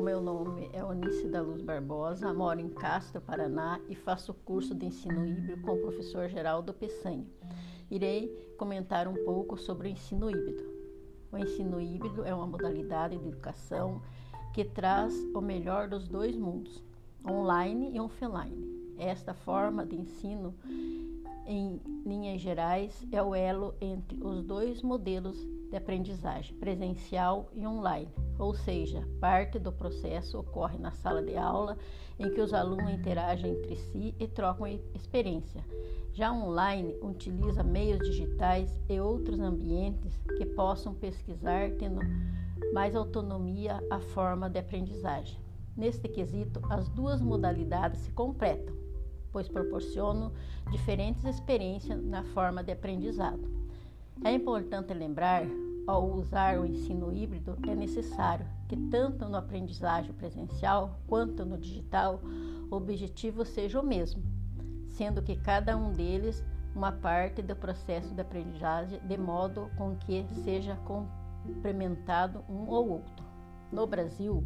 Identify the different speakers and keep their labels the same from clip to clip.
Speaker 1: meu nome é Onice da Luz Barbosa, moro em Castro, Paraná e faço curso de ensino híbrido com o professor Geraldo Peçanha. Irei comentar um pouco sobre o ensino híbrido. O ensino híbrido é uma modalidade de educação que traz o melhor dos dois mundos, online e offline. Esta forma de ensino, em linhas gerais, é o elo entre os dois modelos de aprendizagem, presencial e online, ou seja, parte do processo ocorre na sala de aula, em que os alunos interagem entre si e trocam experiência. Já online utiliza meios digitais e outros ambientes que possam pesquisar, tendo mais autonomia à forma de aprendizagem. Neste quesito, as duas modalidades se completam, pois proporcionam diferentes experiências na forma de aprendizado. É importante lembrar, ao usar o ensino híbrido, é necessário que, tanto no aprendizagem presencial quanto no digital, o objetivo seja o mesmo, sendo que cada um deles uma parte do processo de aprendizagem, de modo com que seja complementado um ou outro. No Brasil,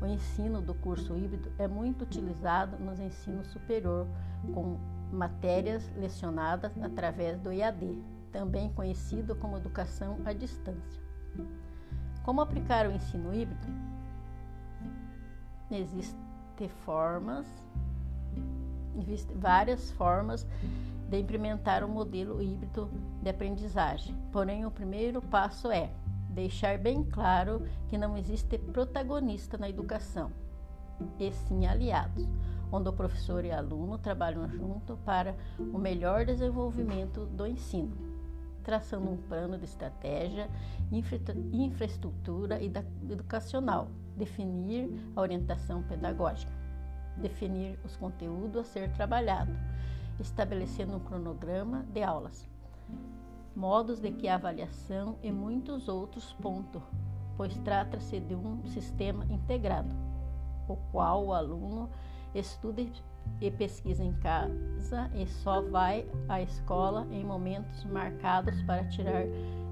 Speaker 1: o ensino do curso híbrido é muito utilizado nos ensinos superior, com matérias lecionadas através do EAD, também conhecido como educação à distância. Como aplicar o ensino híbrido? Existem formas, existem várias formas de implementar o um modelo híbrido de aprendizagem. Porém, o primeiro passo é deixar bem claro que não existe protagonista na educação, e sim aliados onde o professor e aluno trabalham junto para o melhor desenvolvimento do ensino, traçando um plano de estratégia, infra infraestrutura e educacional, definir a orientação pedagógica, definir os conteúdos a ser trabalhado, estabelecendo um cronograma de aulas, modos de que a avaliação e muitos outros pontos, pois trata-se de um sistema integrado, o qual o aluno estuda e pesquisa em casa e só vai à escola em momentos marcados para tirar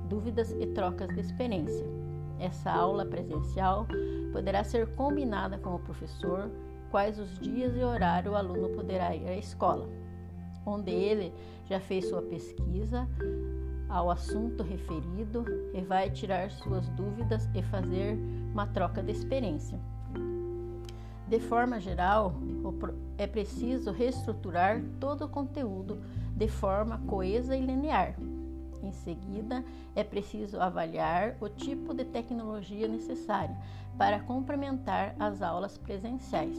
Speaker 1: dúvidas e trocas de experiência. Essa aula presencial poderá ser combinada com o professor quais os dias e horário o aluno poderá ir à escola, onde ele já fez sua pesquisa ao assunto referido e vai tirar suas dúvidas e fazer uma troca de experiência. De forma geral, é preciso reestruturar todo o conteúdo de forma coesa e linear. Em seguida, é preciso avaliar o tipo de tecnologia necessária para complementar as aulas presenciais.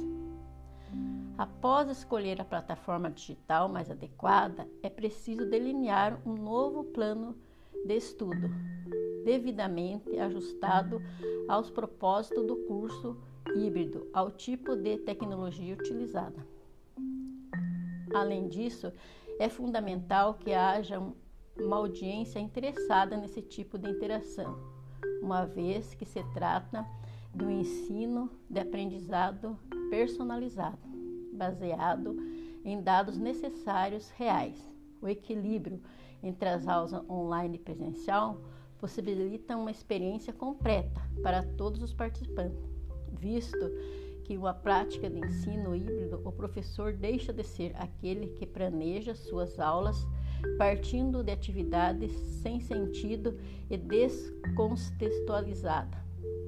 Speaker 1: Após escolher a plataforma digital mais adequada, é preciso delinear um novo plano de estudo, devidamente ajustado aos propósitos do curso híbrido ao tipo de tecnologia utilizada. Além disso, é fundamental que haja uma audiência interessada nesse tipo de interação, uma vez que se trata um ensino de aprendizado personalizado, baseado em dados necessários reais. O equilíbrio entre as aulas online e presencial possibilita uma experiência completa para todos os participantes visto que uma prática de ensino híbrido, o professor deixa de ser aquele que planeja suas aulas partindo de atividades sem sentido e descontextualizada,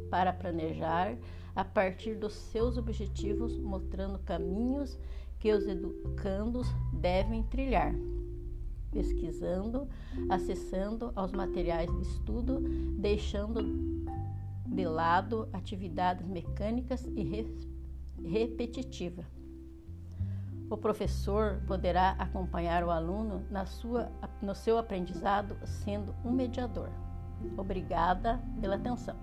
Speaker 1: para planejar a partir dos seus objetivos, mostrando caminhos que os educandos devem trilhar, pesquisando, acessando aos materiais de estudo, deixando de lado atividades mecânicas e re repetitivas. O professor poderá acompanhar o aluno na sua, no seu aprendizado sendo um mediador. Obrigada pela atenção.